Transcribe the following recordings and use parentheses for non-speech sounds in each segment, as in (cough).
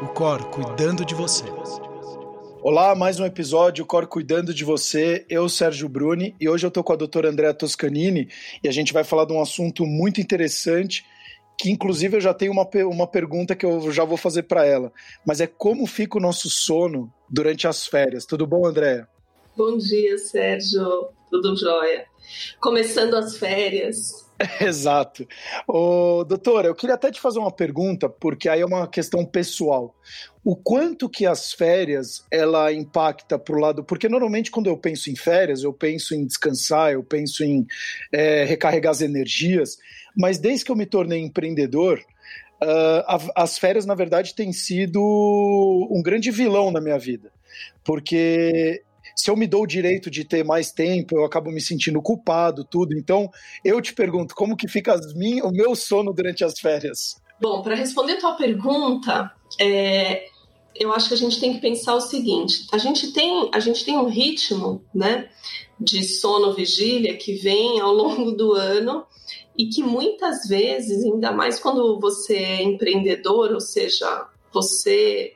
o Cor cuidando de você. Olá, mais um episódio, Cor Cuidando de Você. Eu, Sérgio Bruni, e hoje eu estou com a doutora Andrea Toscanini e a gente vai falar de um assunto muito interessante que inclusive eu já tenho uma, uma pergunta que eu já vou fazer para ela, mas é como fica o nosso sono durante as férias. Tudo bom, Andréa? Bom dia, Sérgio. Tudo jóia. Começando as férias, (laughs) Exato. Ô, doutora, eu queria até te fazer uma pergunta, porque aí é uma questão pessoal. O quanto que as férias ela impacta para o lado. Porque normalmente quando eu penso em férias, eu penso em descansar, eu penso em é, recarregar as energias, mas desde que eu me tornei empreendedor, uh, as férias, na verdade, têm sido um grande vilão na minha vida. Porque se eu me dou o direito de ter mais tempo, eu acabo me sentindo culpado, tudo. Então, eu te pergunto, como que fica o meu sono durante as férias? Bom, para responder tua pergunta, é, eu acho que a gente tem que pensar o seguinte: a gente tem, a gente tem um ritmo, né, de sono vigília que vem ao longo do ano e que muitas vezes, ainda mais quando você é empreendedor, ou seja, você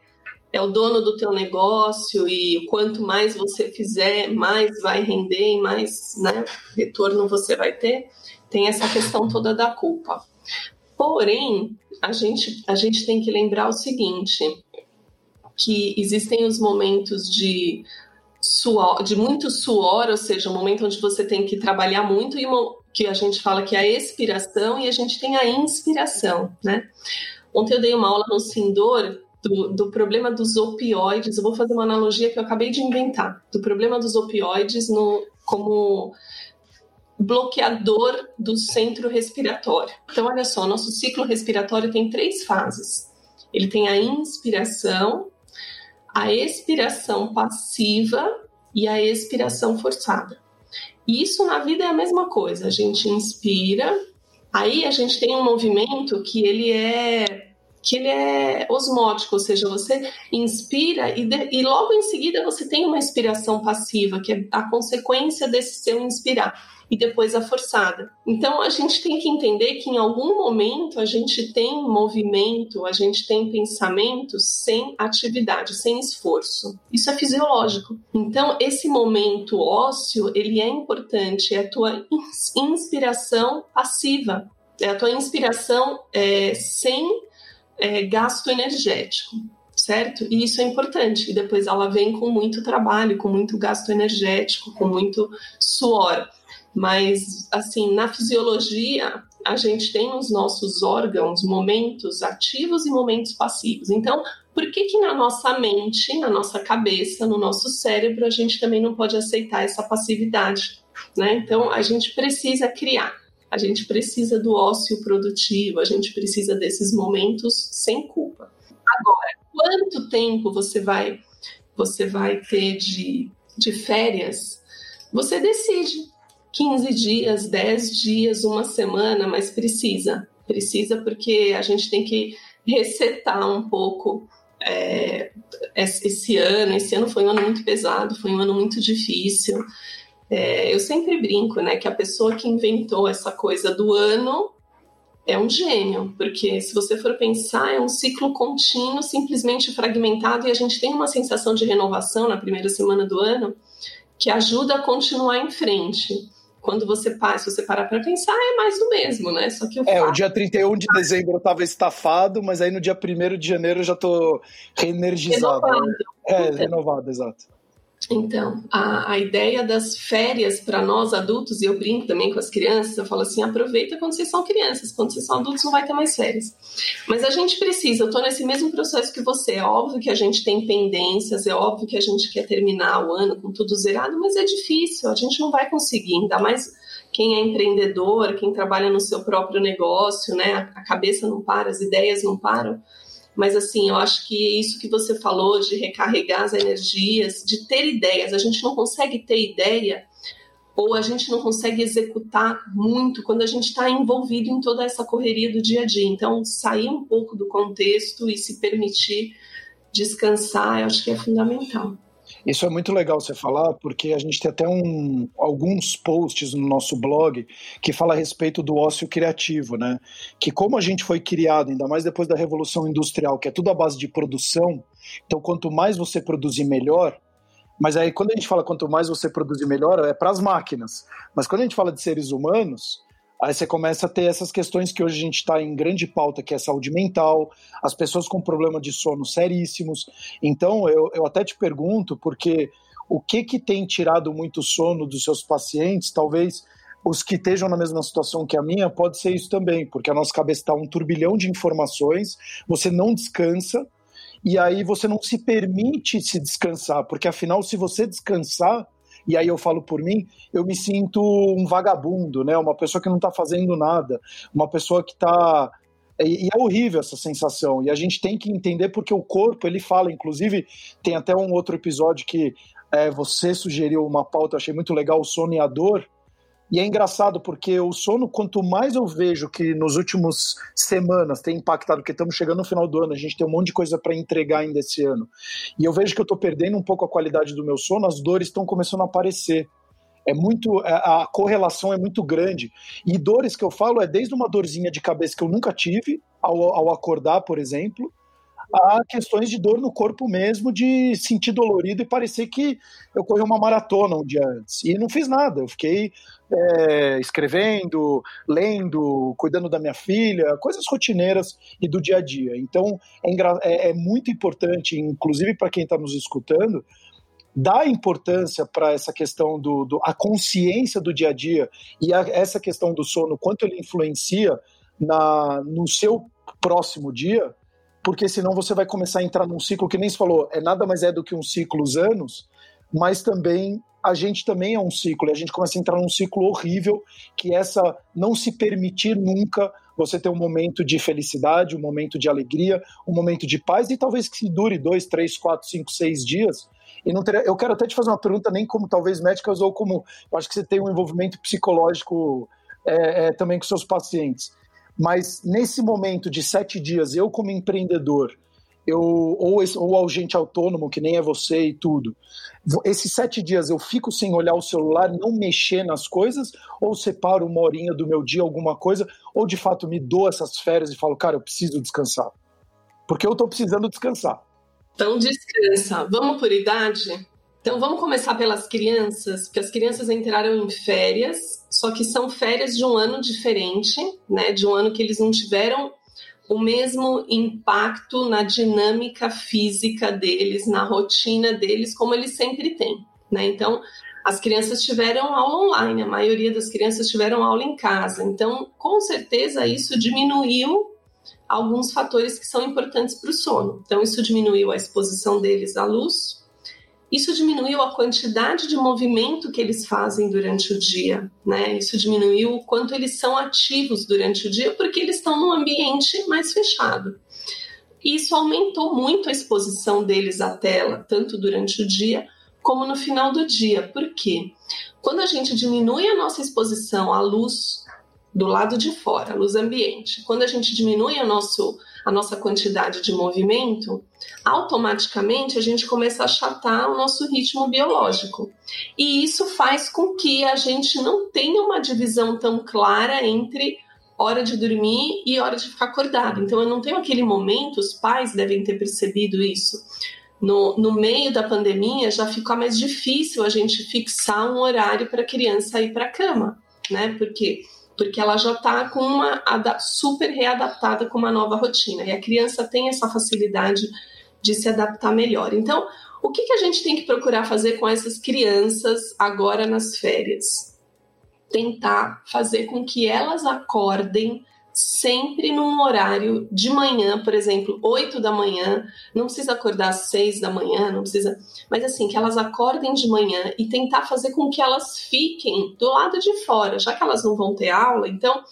é o dono do teu negócio e quanto mais você fizer, mais vai render e mais né, retorno você vai ter, tem essa questão toda da culpa. Porém, a gente, a gente tem que lembrar o seguinte, que existem os momentos de suor, de muito suor, ou seja, um momento onde você tem que trabalhar muito e que a gente fala que é a expiração e a gente tem a inspiração, né? Ontem eu dei uma aula no Sindor do, do, problema dos opioides. Eu vou fazer uma analogia que eu acabei de inventar. Do problema dos opioides no, como bloqueador do centro respiratório. Então, olha só, nosso ciclo respiratório tem três fases. Ele tem a inspiração, a expiração passiva e a expiração forçada. Isso na vida é a mesma coisa. A gente inspira, aí a gente tem um movimento que ele é que ele é osmótico, ou seja, você inspira e, de, e logo em seguida você tem uma inspiração passiva, que é a consequência desse seu inspirar, e depois a forçada. Então a gente tem que entender que em algum momento a gente tem movimento, a gente tem pensamento sem atividade, sem esforço. Isso é fisiológico. Então esse momento ósseo, ele é importante, é a tua inspiração passiva, é a tua inspiração é, sem é, gasto energético, certo? E isso é importante. E depois ela vem com muito trabalho, com muito gasto energético, com muito suor. Mas, assim, na fisiologia, a gente tem nos nossos órgãos momentos ativos e momentos passivos. Então, por que que na nossa mente, na nossa cabeça, no nosso cérebro, a gente também não pode aceitar essa passividade? Né? Então, a gente precisa criar a gente precisa do ócio produtivo, a gente precisa desses momentos sem culpa. Agora, quanto tempo você vai você vai ter de, de férias? Você decide. 15 dias, 10 dias, uma semana, mas precisa. Precisa porque a gente tem que resetar um pouco é, esse ano. Esse ano foi um ano muito pesado, foi um ano muito difícil. É, eu sempre brinco, né, que a pessoa que inventou essa coisa do ano é um gênio, porque se você for pensar, é um ciclo contínuo, simplesmente fragmentado, e a gente tem uma sensação de renovação na primeira semana do ano que ajuda a continuar em frente. Quando você para, se você parar para pensar, é mais do mesmo, né? Só que o É, fato... o dia 31 de dezembro eu estava estafado, mas aí no dia 1 de janeiro eu já estou reenergizado. Renovado. É, renovado, exato. Então, a, a ideia das férias para nós adultos, e eu brinco também com as crianças, eu falo assim: aproveita quando vocês são crianças, quando vocês são adultos não vai ter mais férias. Mas a gente precisa, eu estou nesse mesmo processo que você. É óbvio que a gente tem pendências, é óbvio que a gente quer terminar o ano com tudo zerado, mas é difícil, a gente não vai conseguir, ainda mais quem é empreendedor, quem trabalha no seu próprio negócio, né? A cabeça não para, as ideias não param. Mas assim, eu acho que isso que você falou de recarregar as energias, de ter ideias, a gente não consegue ter ideia ou a gente não consegue executar muito quando a gente está envolvido em toda essa correria do dia a dia. Então, sair um pouco do contexto e se permitir descansar, eu acho que é fundamental. Isso é muito legal você falar, porque a gente tem até um, alguns posts no nosso blog que fala a respeito do ócio criativo, né? Que como a gente foi criado, ainda mais depois da Revolução Industrial, que é tudo à base de produção, então quanto mais você produzir, melhor. Mas aí quando a gente fala quanto mais você produzir, melhor, é para as máquinas. Mas quando a gente fala de seres humanos, Aí você começa a ter essas questões que hoje a gente está em grande pauta, que é saúde mental, as pessoas com problema de sono seríssimos. Então, eu, eu até te pergunto, porque o que, que tem tirado muito sono dos seus pacientes, talvez os que estejam na mesma situação que a minha, pode ser isso também, porque a nossa cabeça está um turbilhão de informações, você não descansa, e aí você não se permite se descansar, porque afinal, se você descansar, e aí eu falo por mim, eu me sinto um vagabundo, né? Uma pessoa que não está fazendo nada, uma pessoa que está e é horrível essa sensação. E a gente tem que entender porque o corpo ele fala. Inclusive tem até um outro episódio que é, você sugeriu uma pauta, achei muito legal, o sono e é engraçado porque o sono, quanto mais eu vejo que nos últimos semanas tem impactado, porque estamos chegando no final do ano, a gente tem um monte de coisa para entregar ainda esse ano. E eu vejo que eu estou perdendo um pouco a qualidade do meu sono, as dores estão começando a aparecer. É muito é, a correlação é muito grande. E dores que eu falo é desde uma dorzinha de cabeça que eu nunca tive ao, ao acordar, por exemplo, a questões de dor no corpo mesmo, de sentir dolorido e parecer que eu corri uma maratona um dia antes. E não fiz nada, eu fiquei é, escrevendo, lendo, cuidando da minha filha, coisas rotineiras e do dia a dia. Então é, é, é muito importante, inclusive para quem está nos escutando, dar importância para essa questão do, do, a consciência do dia a dia e a, essa questão do sono, quanto ele influencia na, no seu próximo dia, porque senão você vai começar a entrar num ciclo que nem se falou, é nada mais é do que um ciclo os anos, mas também a gente também é um ciclo, e a gente começa a entrar num ciclo horrível, que é essa não se permitir nunca você ter um momento de felicidade, um momento de alegria, um momento de paz, e talvez que dure dois, três, quatro, cinco, seis dias. E não ter, eu quero até te fazer uma pergunta, nem como talvez médicas, ou como eu acho que você tem um envolvimento psicológico é, é, também com seus pacientes. Mas nesse momento de sete dias, eu como empreendedor, eu, ou, ou agente autônomo, que nem é você e tudo, esses sete dias eu fico sem olhar o celular, não mexer nas coisas, ou separo uma horinha do meu dia, alguma coisa, ou de fato me dou essas férias e falo, cara, eu preciso descansar. Porque eu estou precisando descansar. Então descansa. Vamos por idade? Então vamos começar pelas crianças, porque as crianças entraram em férias, só que são férias de um ano diferente, né? De um ano que eles não tiveram o mesmo impacto na dinâmica física deles, na rotina deles, como eles sempre têm, né? Então as crianças tiveram aula online, a maioria das crianças tiveram aula em casa. Então, com certeza, isso diminuiu alguns fatores que são importantes para o sono. Então, isso diminuiu a exposição deles à luz, isso diminuiu a quantidade de movimento que eles fazem durante o dia, né? Isso diminuiu o quanto eles são ativos durante o dia, porque eles estão num ambiente mais fechado. E isso aumentou muito a exposição deles à tela, tanto durante o dia como no final do dia. Por quê? Quando a gente diminui a nossa exposição à luz do lado de fora, luz ambiente, quando a gente diminui o nosso a nossa quantidade de movimento, automaticamente a gente começa a achatar o nosso ritmo biológico. E isso faz com que a gente não tenha uma divisão tão clara entre hora de dormir e hora de ficar acordado. Então eu não tenho aquele momento, os pais devem ter percebido isso. No, no meio da pandemia já ficou mais difícil a gente fixar um horário para a criança ir para a cama, né? Porque porque ela já está com uma super readaptada com uma nova rotina e a criança tem essa facilidade de se adaptar melhor. Então, o que, que a gente tem que procurar fazer com essas crianças agora nas férias? Tentar fazer com que elas acordem sempre num horário de manhã, por exemplo, 8 da manhã, não precisa acordar às 6 da manhã, não precisa, mas assim, que elas acordem de manhã e tentar fazer com que elas fiquem do lado de fora, já que elas não vão ter aula, então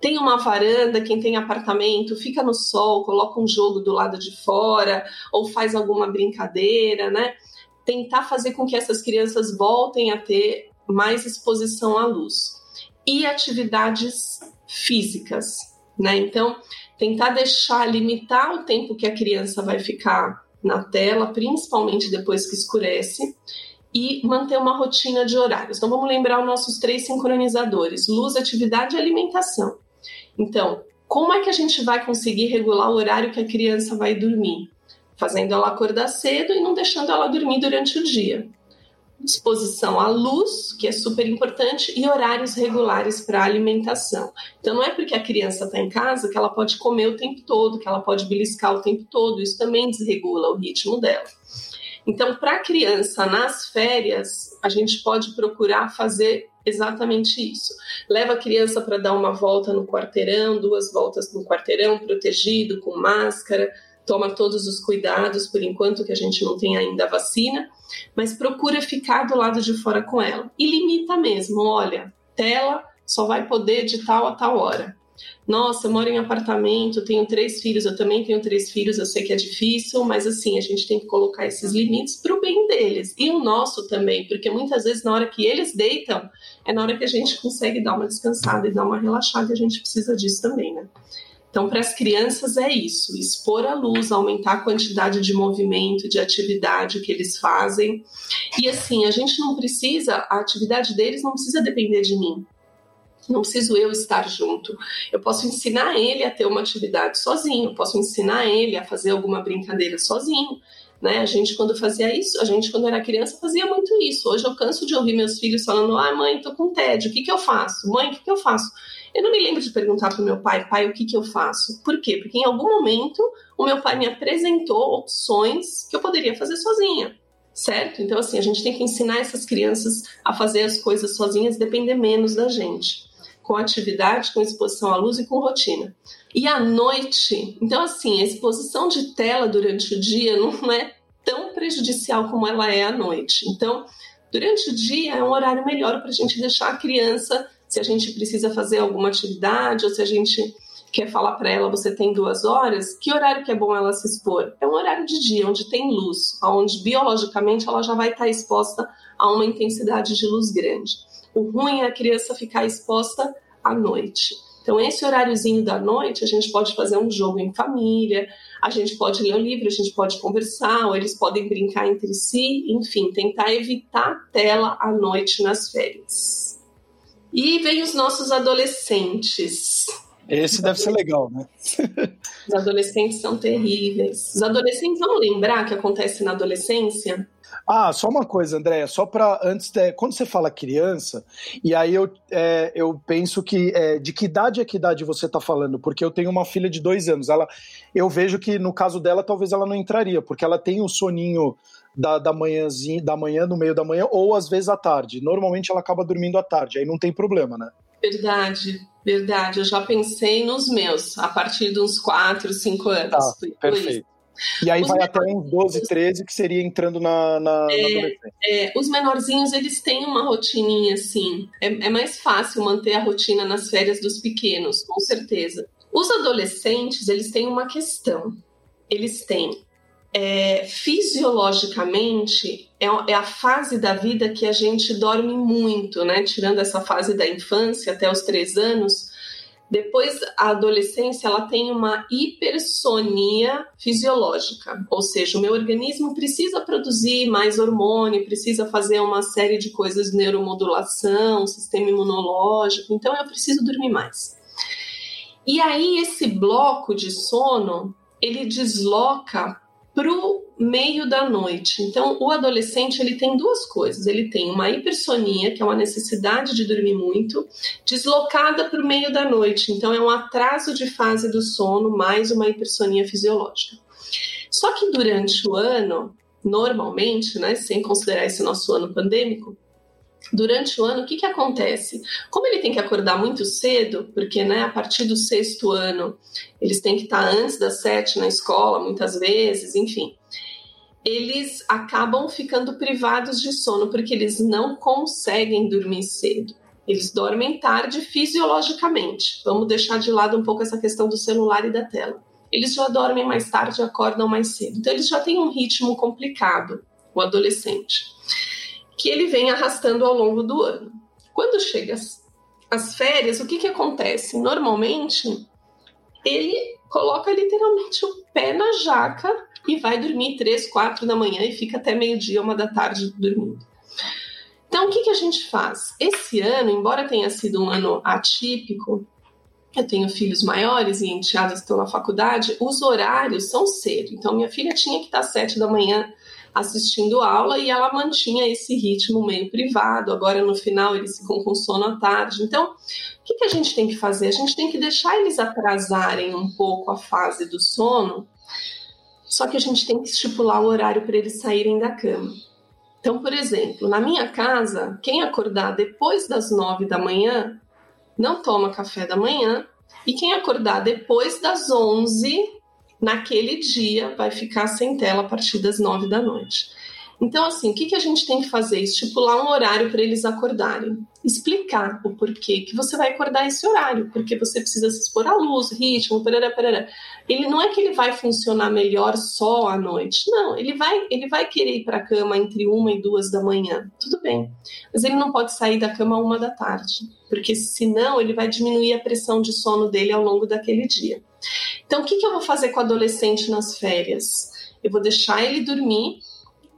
tem uma varanda, quem tem apartamento, fica no sol, coloca um jogo do lado de fora ou faz alguma brincadeira, né? Tentar fazer com que essas crianças voltem a ter mais exposição à luz. E atividades físicas, né? Então, tentar deixar, limitar o tempo que a criança vai ficar na tela, principalmente depois que escurece, e manter uma rotina de horários. Então vamos lembrar os nossos três sincronizadores: luz, atividade e alimentação. Então, como é que a gente vai conseguir regular o horário que a criança vai dormir? Fazendo ela acordar cedo e não deixando ela dormir durante o dia exposição à luz, que é super importante, e horários regulares para alimentação. Então, não é porque a criança está em casa que ela pode comer o tempo todo, que ela pode beliscar o tempo todo, isso também desregula o ritmo dela. Então, para a criança nas férias, a gente pode procurar fazer exatamente isso. Leva a criança para dar uma volta no quarteirão, duas voltas no quarteirão, protegido, com máscara, toma todos os cuidados por enquanto que a gente não tem ainda a vacina, mas procura ficar do lado de fora com ela. E limita mesmo, olha, tela só vai poder de tal a tal hora. Nossa, eu moro em apartamento, tenho três filhos, eu também tenho três filhos, eu sei que é difícil, mas assim, a gente tem que colocar esses limites para o bem deles e o nosso também, porque muitas vezes na hora que eles deitam, é na hora que a gente consegue dar uma descansada e dar uma relaxada, e a gente precisa disso também, né? Então, para as crianças é isso: expor a luz, aumentar a quantidade de movimento, de atividade que eles fazem. E assim, a gente não precisa, a atividade deles não precisa depender de mim. Não preciso eu estar junto. Eu posso ensinar ele a ter uma atividade sozinho, posso ensinar ele a fazer alguma brincadeira sozinho. Né? A gente, quando fazia isso, a gente, quando era criança, fazia muito isso. Hoje eu canso de ouvir meus filhos falando: ah, mãe, tô com tédio, o que, que eu faço? Mãe, o que, que eu faço? Eu não me lembro de perguntar para o meu pai, pai, o que, que eu faço? Por quê? Porque em algum momento o meu pai me apresentou opções que eu poderia fazer sozinha, certo? Então, assim, a gente tem que ensinar essas crianças a fazer as coisas sozinhas, depender menos da gente, com atividade, com exposição à luz e com rotina. E à noite, então, assim, a exposição de tela durante o dia (laughs) não é tão prejudicial como ela é à noite. Então, durante o dia é um horário melhor para a gente deixar a criança se a gente precisa fazer alguma atividade ou se a gente quer falar para ela você tem duas horas, que horário que é bom ela se expor? É um horário de dia, onde tem luz, onde biologicamente ela já vai estar exposta a uma intensidade de luz grande. O ruim é a criança ficar exposta à noite. Então, esse horáriozinho da noite, a gente pode fazer um jogo em família, a gente pode ler um livro, a gente pode conversar, ou eles podem brincar entre si, enfim, tentar evitar tela à noite nas férias. E vem os nossos adolescentes. Esse deve ser legal, né? Os adolescentes são terríveis. Os adolescentes, vamos lembrar que acontece na adolescência? Ah, só uma coisa, Andréia, só para antes, de, quando você fala criança, e aí eu, é, eu penso que é, de que idade é que idade você está falando? Porque eu tenho uma filha de dois anos, ela, eu vejo que no caso dela talvez ela não entraria, porque ela tem um soninho da, da, manhãzinha, da manhã, no meio da manhã, ou às vezes à tarde. Normalmente ela acaba dormindo à tarde, aí não tem problema, né? Verdade, verdade. Eu já pensei nos meus, a partir de uns 4, 5 anos. Tá, perfeito. E aí os vai até uns 12, 13, que seria entrando na, na, é, na adolescência. É, os menorzinhos, eles têm uma rotininha, assim. É, é mais fácil manter a rotina nas férias dos pequenos, com certeza. Os adolescentes, eles têm uma questão. Eles têm é, fisiologicamente é, é, a fase da vida que a gente dorme muito, né? Tirando essa fase da infância até os três anos, depois a adolescência ela tem uma hipersonia fisiológica, ou seja, o meu organismo precisa produzir mais hormônio, precisa fazer uma série de coisas neuromodulação, sistema imunológico, então eu preciso dormir mais. E aí esse bloco de sono ele desloca para o meio da noite. Então, o adolescente ele tem duas coisas. Ele tem uma hipersonia, que é uma necessidade de dormir muito, deslocada para o meio da noite. Então, é um atraso de fase do sono mais uma hipersonia fisiológica. Só que durante o ano, normalmente, né, sem considerar esse nosso ano pandêmico, durante o ano, o que, que acontece? Como ele tem que acordar muito cedo, porque né, a partir do sexto ano eles têm que estar antes das sete na escola, muitas vezes, enfim, eles acabam ficando privados de sono porque eles não conseguem dormir cedo. Eles dormem tarde fisiologicamente. Vamos deixar de lado um pouco essa questão do celular e da tela. Eles já dormem mais tarde e acordam mais cedo. Então, eles já têm um ritmo complicado, o adolescente que ele vem arrastando ao longo do ano. Quando chega as, as férias, o que, que acontece? Normalmente, ele coloca literalmente o pé na jaca e vai dormir três, quatro da manhã e fica até meio-dia, uma da tarde dormindo. Então, o que, que a gente faz? Esse ano, embora tenha sido um ano atípico, eu tenho filhos maiores e enteados estão na faculdade, os horários são cedo. Então, minha filha tinha que estar às sete da manhã assistindo aula e ela mantinha esse ritmo meio privado. Agora, no final, eles ficam com sono à tarde. Então, o que, que a gente tem que fazer? A gente tem que deixar eles atrasarem um pouco a fase do sono, só que a gente tem que estipular o horário para eles saírem da cama. Então, por exemplo, na minha casa, quem acordar depois das nove da manhã não toma café da manhã, e quem acordar depois das onze naquele dia vai ficar sem tela a partir das nove da noite. Então, assim, o que, que a gente tem que fazer? Estipular um horário para eles acordarem. Explicar o porquê que você vai acordar esse horário, porque você precisa se expor à luz, ritmo, parará, parará. Ele não é que ele vai funcionar melhor só à noite. Não, ele vai, ele vai querer ir para a cama entre uma e duas da manhã. Tudo bem. Mas ele não pode sair da cama uma da tarde, porque senão ele vai diminuir a pressão de sono dele ao longo daquele dia. Então, o que, que eu vou fazer com o adolescente nas férias? Eu vou deixar ele dormir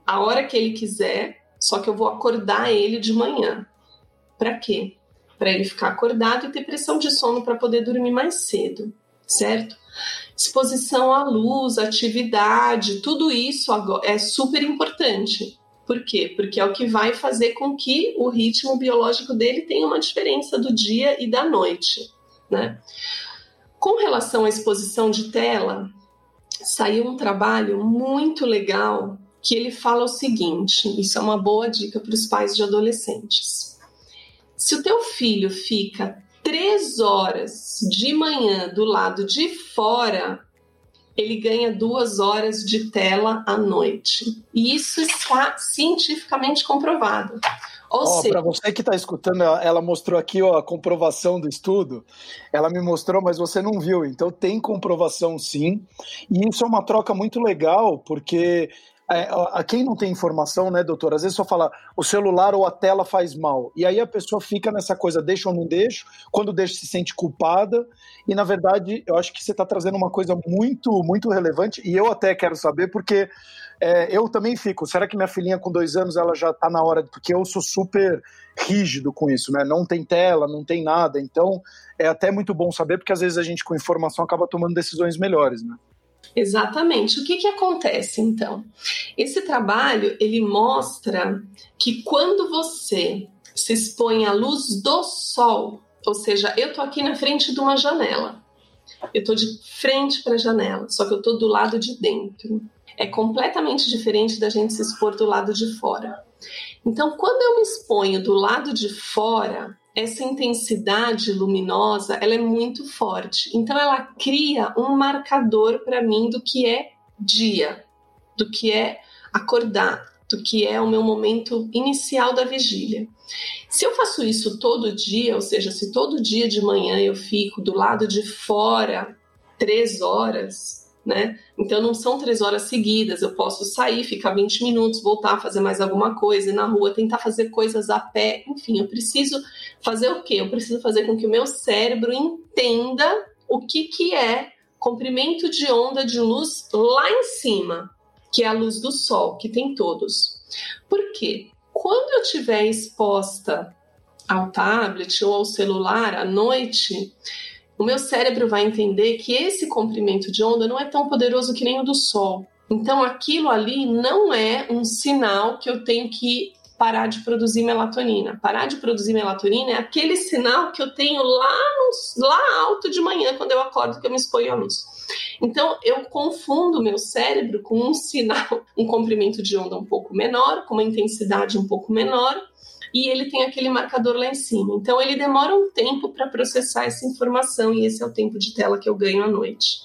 a hora que ele quiser, só que eu vou acordar ele de manhã. Para quê? Para ele ficar acordado e ter pressão de sono para poder dormir mais cedo, certo? Exposição à luz, atividade, tudo isso é super importante. Por quê? Porque é o que vai fazer com que o ritmo biológico dele tenha uma diferença do dia e da noite, né? Com relação à exposição de tela, saiu um trabalho muito legal que ele fala o seguinte: isso é uma boa dica para os pais de adolescentes. Se o teu filho fica três horas de manhã do lado de fora, ele ganha duas horas de tela à noite. E isso está cientificamente comprovado. Ou oh, seja, para você que está escutando, ela mostrou aqui ó, a comprovação do estudo. Ela me mostrou, mas você não viu. Então tem comprovação sim. E isso é uma troca muito legal, porque é, a quem não tem informação, né, doutor? Às vezes só fala o celular ou a tela faz mal. E aí a pessoa fica nessa coisa, deixa ou não deixo, quando deixa se sente culpada. E na verdade, eu acho que você está trazendo uma coisa muito, muito relevante. E eu até quero saber, porque é, eu também fico. Será que minha filhinha com dois anos ela já está na hora? Porque eu sou super rígido com isso, né? Não tem tela, não tem nada. Então é até muito bom saber, porque às vezes a gente com informação acaba tomando decisões melhores, né? Exatamente. O que, que acontece então? Esse trabalho ele mostra que quando você se expõe à luz do sol, ou seja, eu tô aqui na frente de uma janela, eu tô de frente para a janela, só que eu tô do lado de dentro. É completamente diferente da gente se expor do lado de fora. Então, quando eu me exponho do lado de fora, essa intensidade luminosa ela é muito forte. Então ela cria um marcador para mim do que é dia, do que é acordar, do que é o meu momento inicial da vigília. Se eu faço isso todo dia, ou seja, se todo dia de manhã eu fico do lado de fora três horas, né? Então não são três horas seguidas, eu posso sair, ficar 20 minutos, voltar, fazer mais alguma coisa, ir na rua, tentar fazer coisas a pé, enfim, eu preciso fazer o quê? Eu preciso fazer com que o meu cérebro entenda o que, que é comprimento de onda de luz lá em cima, que é a luz do sol, que tem todos. Por quê? Quando eu estiver exposta ao tablet ou ao celular à noite, o meu cérebro vai entender que esse comprimento de onda não é tão poderoso que nem o do Sol. Então, aquilo ali não é um sinal que eu tenho que parar de produzir melatonina. Parar de produzir melatonina é aquele sinal que eu tenho lá, no, lá alto de manhã, quando eu acordo, que eu me exponho à luz. Então, eu confundo meu cérebro com um sinal, um comprimento de onda um pouco menor, com uma intensidade um pouco menor, e ele tem aquele marcador lá em cima. Então ele demora um tempo para processar essa informação e esse é o tempo de tela que eu ganho à noite.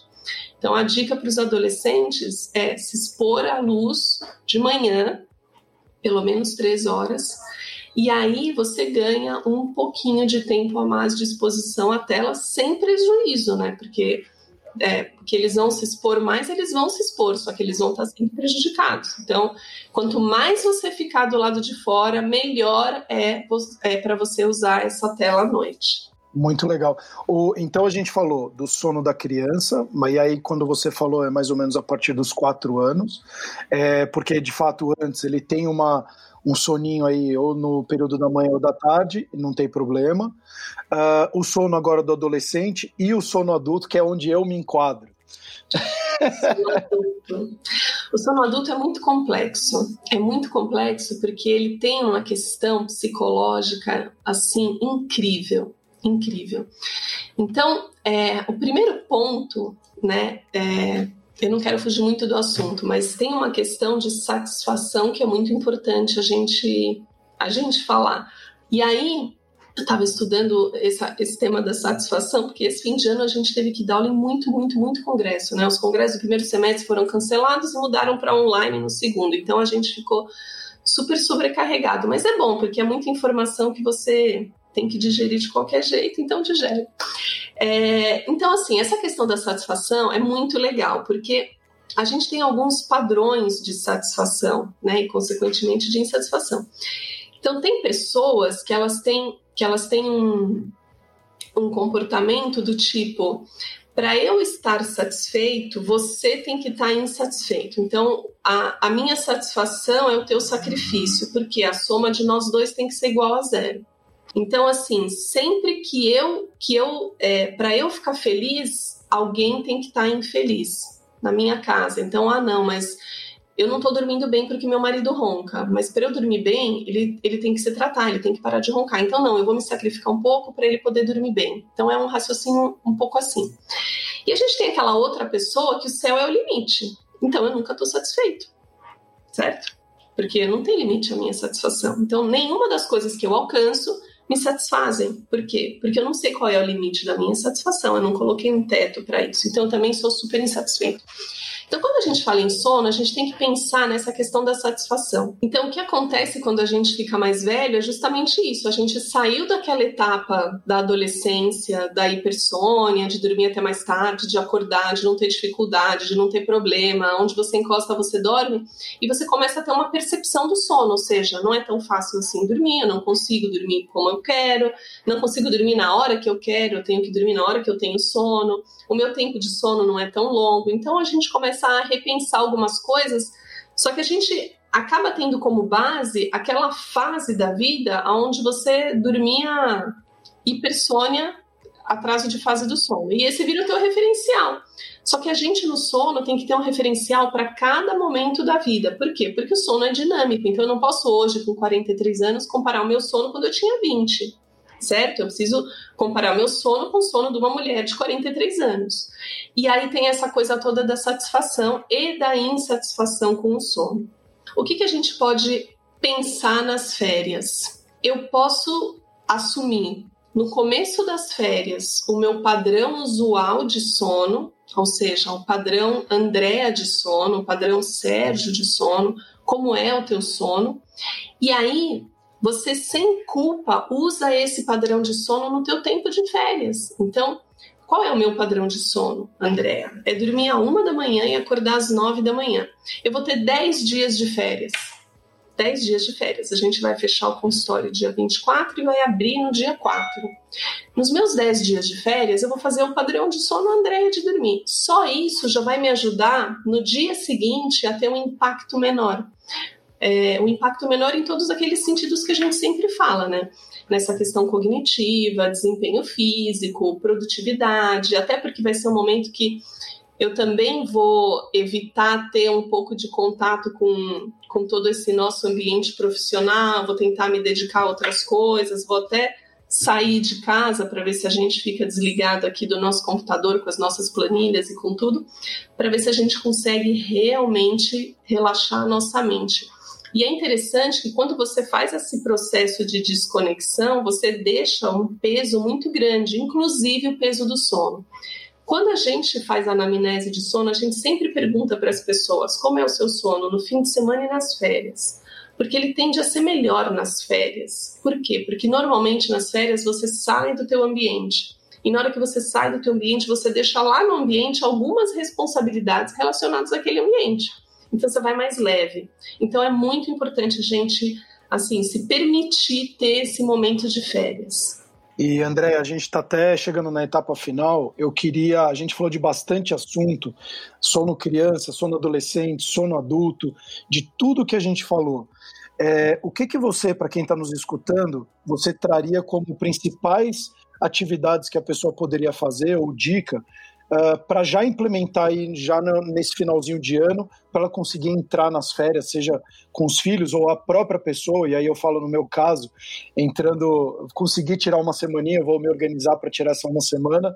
Então a dica para os adolescentes é se expor à luz de manhã, pelo menos três horas, e aí você ganha um pouquinho de tempo a mais de exposição à tela sem prejuízo, né? Porque é, que eles vão se expor mais, eles vão se expor, só que eles vão estar sempre prejudicados. Então, quanto mais você ficar do lado de fora, melhor é, é para você usar essa tela à noite. Muito legal. O, então a gente falou do sono da criança, mas aí quando você falou é mais ou menos a partir dos quatro anos, é, porque de fato antes ele tem uma, um soninho aí ou no período da manhã ou da tarde, não tem problema. Uh, o sono agora do adolescente e o sono adulto, que é onde eu me enquadro. O sono adulto é muito complexo. É muito complexo porque ele tem uma questão psicológica assim incrível incrível. Então, é, o primeiro ponto, né, é, eu não quero fugir muito do assunto, mas tem uma questão de satisfação que é muito importante a gente, a gente falar. E aí, eu estava estudando essa, esse tema da satisfação, porque esse fim de ano a gente teve que dar aula em muito, muito, muito congresso. Né? Os congressos do primeiro semestre foram cancelados e mudaram para online no segundo. Então a gente ficou super sobrecarregado. Mas é bom, porque é muita informação que você tem que digerir de qualquer jeito, então digere. É, então, assim, essa questão da satisfação é muito legal, porque a gente tem alguns padrões de satisfação, né, e consequentemente de insatisfação. Então, tem pessoas que elas têm, que elas têm um, um comportamento do tipo: para eu estar satisfeito, você tem que estar insatisfeito. Então, a, a minha satisfação é o teu sacrifício, porque a soma de nós dois tem que ser igual a zero. Então, assim, sempre que eu, que eu, é, para eu ficar feliz, alguém tem que estar tá infeliz na minha casa. Então, ah, não, mas eu não estou dormindo bem porque meu marido ronca, mas para eu dormir bem, ele, ele tem que se tratar, ele tem que parar de roncar. Então, não, eu vou me sacrificar um pouco para ele poder dormir bem. Então, é um raciocínio um pouco assim. E a gente tem aquela outra pessoa que o céu é o limite. Então, eu nunca estou satisfeito, certo? Porque não tem limite a minha satisfação. Então, nenhuma das coisas que eu alcanço me satisfazem. Por quê? Porque eu não sei qual é o limite da minha satisfação, eu não coloquei um teto para isso. Então eu também sou super insatisfeito. Então, quando a gente fala em sono, a gente tem que pensar nessa questão da satisfação. Então, o que acontece quando a gente fica mais velho é justamente isso. A gente saiu daquela etapa da adolescência, da hipersônia, de dormir até mais tarde, de acordar, de não ter dificuldade, de não ter problema, onde você encosta, você dorme, e você começa a ter uma percepção do sono, ou seja, não é tão fácil assim dormir, eu não consigo dormir como eu quero, não consigo dormir na hora que eu quero, eu tenho que dormir na hora que eu tenho sono, o meu tempo de sono não é tão longo, então a gente começa começar a repensar algumas coisas, só que a gente acaba tendo como base aquela fase da vida onde você dormia hipersônia, atraso de fase do sono. E esse vira o teu referencial. Só que a gente no sono tem que ter um referencial para cada momento da vida. Por quê? Porque o sono é dinâmico. Então eu não posso hoje, com 43 anos, comparar o meu sono quando eu tinha 20 certo? Eu preciso comparar meu sono com o sono de uma mulher de 43 anos. E aí tem essa coisa toda da satisfação e da insatisfação com o sono. O que, que a gente pode pensar nas férias? Eu posso assumir no começo das férias o meu padrão usual de sono, ou seja, o padrão Andréa de sono, o padrão Sérgio de sono, como é o teu sono. E aí você sem culpa usa esse padrão de sono no teu tempo de férias. Então, qual é o meu padrão de sono, Andréa? É dormir a uma da manhã e acordar às nove da manhã. Eu vou ter dez dias de férias. Dez dias de férias. A gente vai fechar o consultório dia 24 e vai abrir no dia 4. Nos meus dez dias de férias, eu vou fazer o padrão de sono Andréa de dormir. Só isso já vai me ajudar no dia seguinte a ter um impacto menor é, um impacto menor em todos aqueles sentidos que a gente sempre fala, né? Nessa questão cognitiva, desempenho físico, produtividade, até porque vai ser um momento que eu também vou evitar ter um pouco de contato com, com todo esse nosso ambiente profissional, vou tentar me dedicar a outras coisas, vou até sair de casa para ver se a gente fica desligado aqui do nosso computador com as nossas planilhas e com tudo, para ver se a gente consegue realmente relaxar a nossa mente. E é interessante que quando você faz esse processo de desconexão, você deixa um peso muito grande, inclusive o peso do sono. Quando a gente faz a anamnese de sono, a gente sempre pergunta para as pessoas como é o seu sono no fim de semana e nas férias. Porque ele tende a ser melhor nas férias. Por quê? Porque normalmente nas férias você sai do teu ambiente. E na hora que você sai do teu ambiente, você deixa lá no ambiente algumas responsabilidades relacionadas àquele ambiente então você vai mais leve. Então é muito importante a gente assim se permitir ter esse momento de férias. E André, a gente está até chegando na etapa final. Eu queria, a gente falou de bastante assunto, sono criança, sono adolescente, sono adulto, de tudo que a gente falou. É, o que que você, para quem está nos escutando, você traria como principais atividades que a pessoa poderia fazer ou dica ah, para já implementar aí já nesse finalzinho de ano, para ela conseguir entrar nas férias, seja com os filhos ou a própria pessoa, e aí eu falo no meu caso, entrando, conseguir tirar uma semaninha, eu vou me organizar para tirar essa uma semana,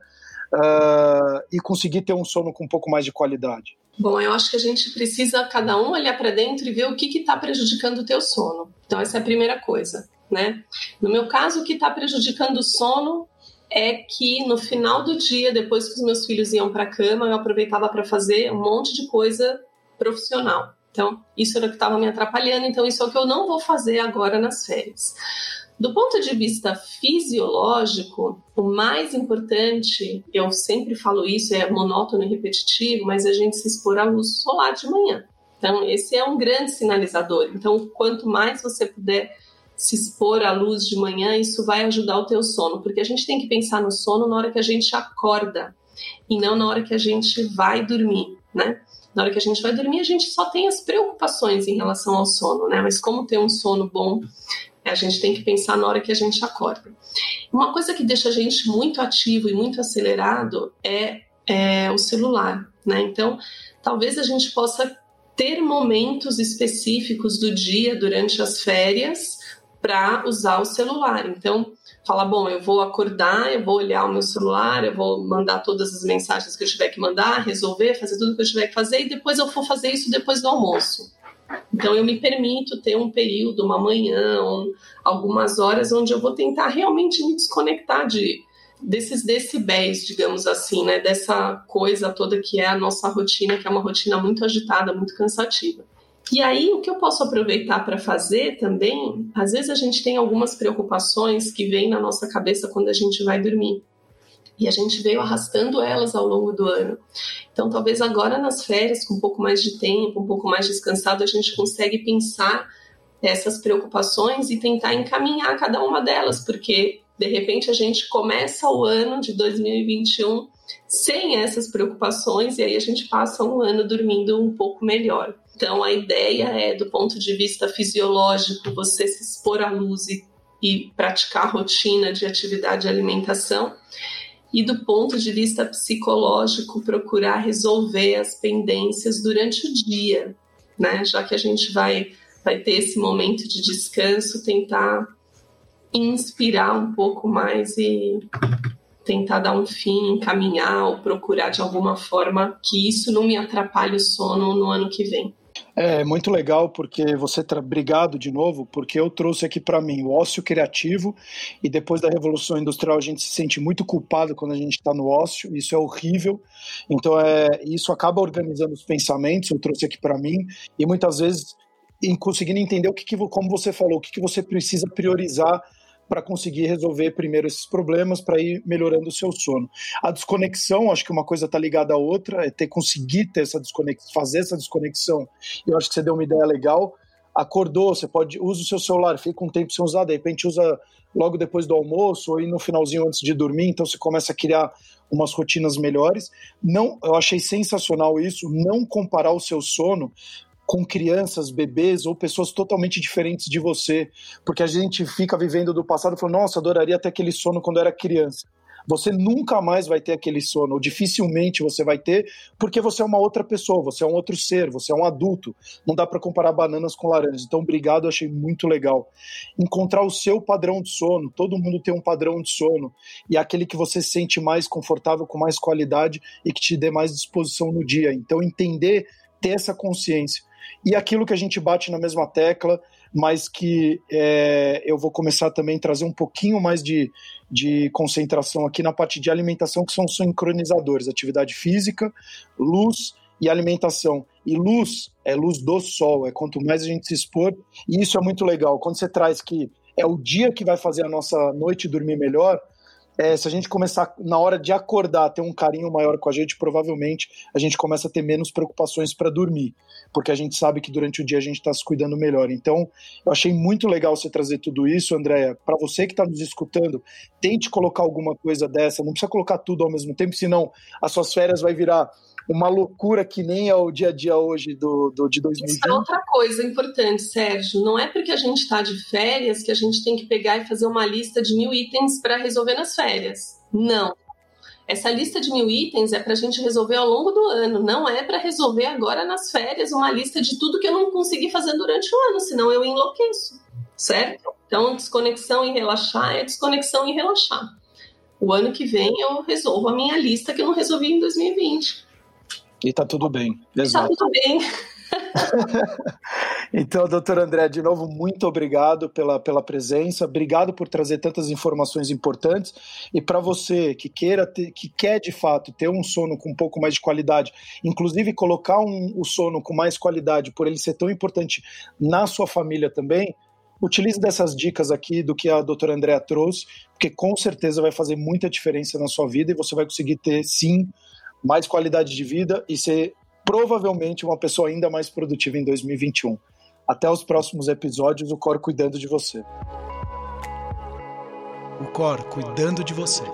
uh, e conseguir ter um sono com um pouco mais de qualidade. Bom, eu acho que a gente precisa cada um olhar para dentro e ver o que está prejudicando o teu sono. Então essa é a primeira coisa, né? No meu caso, o que está prejudicando o sono é que no final do dia, depois que os meus filhos iam para a cama, eu aproveitava para fazer um monte de coisa profissional. Então, isso era o que estava me atrapalhando, então isso é o que eu não vou fazer agora nas férias. Do ponto de vista fisiológico, o mais importante, eu sempre falo isso, é monótono e repetitivo, mas a gente se expor à luz solar de manhã. Então, esse é um grande sinalizador. Então, quanto mais você puder se expor à luz de manhã, isso vai ajudar o teu sono, porque a gente tem que pensar no sono na hora que a gente acorda e não na hora que a gente vai dormir, né? Na hora que a gente vai dormir, a gente só tem as preocupações em relação ao sono, né? Mas como ter um sono bom, a gente tem que pensar na hora que a gente acorda. Uma coisa que deixa a gente muito ativo e muito acelerado é, é o celular, né? Então, talvez a gente possa ter momentos específicos do dia durante as férias para usar o celular. Então, fala, bom, eu vou acordar, eu vou olhar o meu celular, eu vou mandar todas as mensagens que eu tiver que mandar, resolver, fazer tudo que eu tiver que fazer e depois eu vou fazer isso depois do almoço. Então eu me permito ter um período, uma manhã, um, algumas horas onde eu vou tentar realmente me desconectar de desses decibéis, digamos assim, né, dessa coisa toda que é a nossa rotina, que é uma rotina muito agitada, muito cansativa. E aí, o que eu posso aproveitar para fazer também, às vezes a gente tem algumas preocupações que vêm na nossa cabeça quando a gente vai dormir. E a gente veio arrastando elas ao longo do ano. Então, talvez agora nas férias, com um pouco mais de tempo, um pouco mais descansado, a gente consegue pensar essas preocupações e tentar encaminhar cada uma delas, porque de repente a gente começa o ano de 2021 sem essas preocupações e aí a gente passa um ano dormindo um pouco melhor. Então, a ideia é, do ponto de vista fisiológico, você se expor à luz e, e praticar rotina de atividade de alimentação. E do ponto de vista psicológico, procurar resolver as pendências durante o dia, né? Já que a gente vai, vai ter esse momento de descanso, tentar inspirar um pouco mais e tentar dar um fim, encaminhar ou procurar de alguma forma que isso não me atrapalhe o sono no ano que vem. É muito legal porque você tá obrigado de novo, porque eu trouxe aqui para mim o ócio criativo e depois da revolução industrial a gente se sente muito culpado quando a gente está no ócio, isso é horrível. Então é isso acaba organizando os pensamentos. Eu trouxe aqui para mim e muitas vezes conseguindo entender o que, que como você falou, o que, que você precisa priorizar para conseguir resolver primeiro esses problemas, para ir melhorando o seu sono. A desconexão, acho que uma coisa está ligada à outra, é ter conseguir ter essa desconexão, fazer essa desconexão. Eu acho que você deu uma ideia legal. Acordou, você pode usa o seu celular, fica um tempo sem usar, de repente usa logo depois do almoço ou no finalzinho antes de dormir, então você começa a criar umas rotinas melhores. Não, eu achei sensacional isso, não comparar o seu sono com crianças, bebês ou pessoas totalmente diferentes de você, porque a gente fica vivendo do passado e fala, nossa, adoraria ter aquele sono quando era criança. Você nunca mais vai ter aquele sono, ou dificilmente você vai ter, porque você é uma outra pessoa, você é um outro ser, você é um adulto. Não dá para comparar bananas com laranjas. Então, obrigado, achei muito legal. Encontrar o seu padrão de sono, todo mundo tem um padrão de sono, e é aquele que você sente mais confortável, com mais qualidade e que te dê mais disposição no dia. Então, entender, ter essa consciência e aquilo que a gente bate na mesma tecla, mas que é, eu vou começar também a trazer um pouquinho mais de, de concentração aqui na parte de alimentação, que são sincronizadores, atividade física, luz e alimentação. E luz é luz do sol, é quanto mais a gente se expor, e isso é muito legal. Quando você traz que é o dia que vai fazer a nossa noite dormir melhor, é, se a gente começar na hora de acordar ter um carinho maior com a gente, provavelmente a gente começa a ter menos preocupações para dormir, porque a gente sabe que durante o dia a gente está se cuidando melhor. Então, eu achei muito legal você trazer tudo isso, Andréia. Para você que está nos escutando, tente colocar alguma coisa dessa, não precisa colocar tudo ao mesmo tempo, senão as suas férias vai virar uma loucura que nem é o dia a dia hoje do, do de 2020. Isso é outra coisa importante, Sérgio. Não é porque a gente está de férias que a gente tem que pegar e fazer uma lista de mil itens para resolver nas férias. Não. Essa lista de mil itens é para a gente resolver ao longo do ano, não é para resolver agora nas férias uma lista de tudo que eu não consegui fazer durante o ano, senão eu enlouqueço, certo? Então, desconexão e relaxar é desconexão e relaxar. O ano que vem eu resolvo a minha lista que eu não resolvi em 2020. E tá tudo bem. Exato. Tá tudo bem. (laughs) então, doutor André, de novo, muito obrigado pela, pela presença, obrigado por trazer tantas informações importantes. E para você que queira ter, que quer de fato ter um sono com um pouco mais de qualidade, inclusive colocar um, o sono com mais qualidade, por ele ser tão importante na sua família também, utilize dessas dicas aqui do que a doutora Andréa trouxe, porque com certeza vai fazer muita diferença na sua vida e você vai conseguir ter, sim, mais qualidade de vida e ser provavelmente uma pessoa ainda mais produtiva em 2021. Até os próximos episódios, o Cor cuidando de você. O Cor cuidando de você.